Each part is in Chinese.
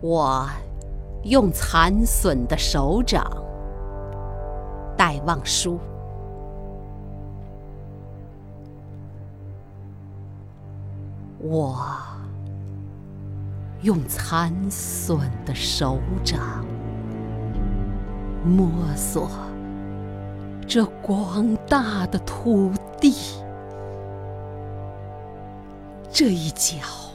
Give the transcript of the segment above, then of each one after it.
我用残损的手掌戴望舒，我用残损的手掌摸索这广大的土地，这一脚。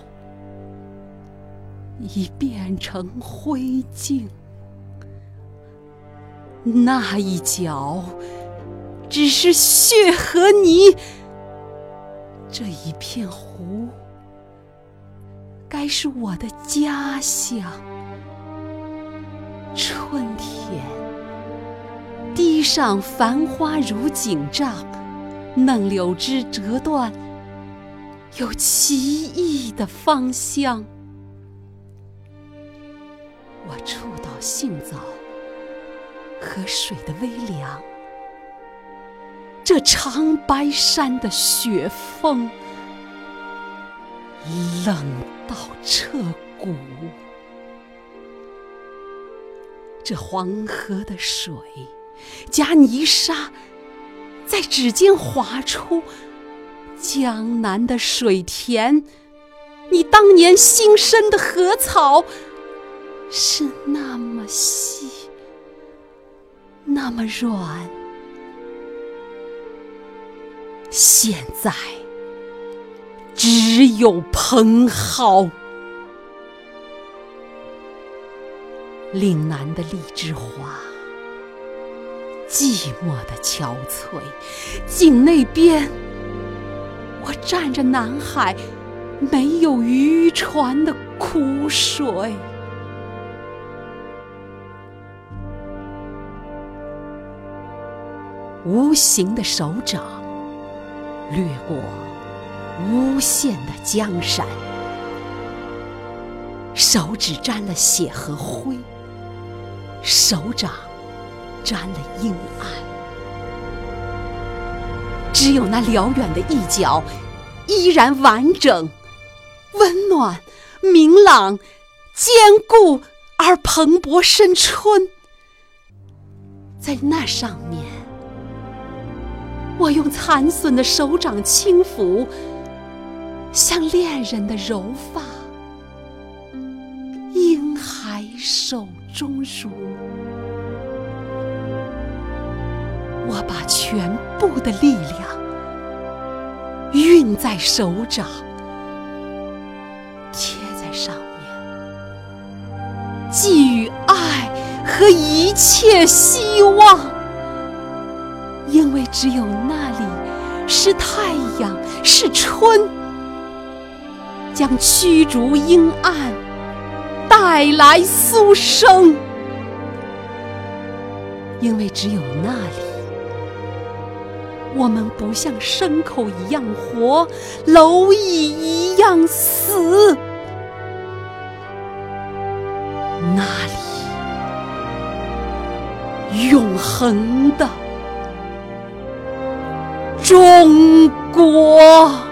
已变成灰烬，那一角只是血和泥。这一片湖，该是我的家乡。春天，堤上繁花如锦帐，嫩柳枝折断，有奇异的芳香。杏枣和水的微凉，这长白山的雪峰冷到彻骨，这黄河的水夹泥沙，在指尖划出江南的水田，你当年新生的禾草。是那么细，那么软。现在只有蓬蒿。岭南的荔枝花，寂寞的憔悴。井那边，我站着南海没有渔船的苦水。无形的手掌掠过无限的江山，手指沾了血和灰，手掌沾了阴暗，只有那辽远的一角依然完整、温暖、明朗、坚固而蓬勃生春，在那上面。我用残损的手掌轻抚，像恋人的柔发，婴孩手中乳。我把全部的力量运在手掌，贴在上面，寄予爱和一切希望。因为只有那里是太阳，是春，将驱逐阴暗，带来苏生。因为只有那里，我们不像牲口一样活，蝼蚁一样死。那里，永恒的。中国。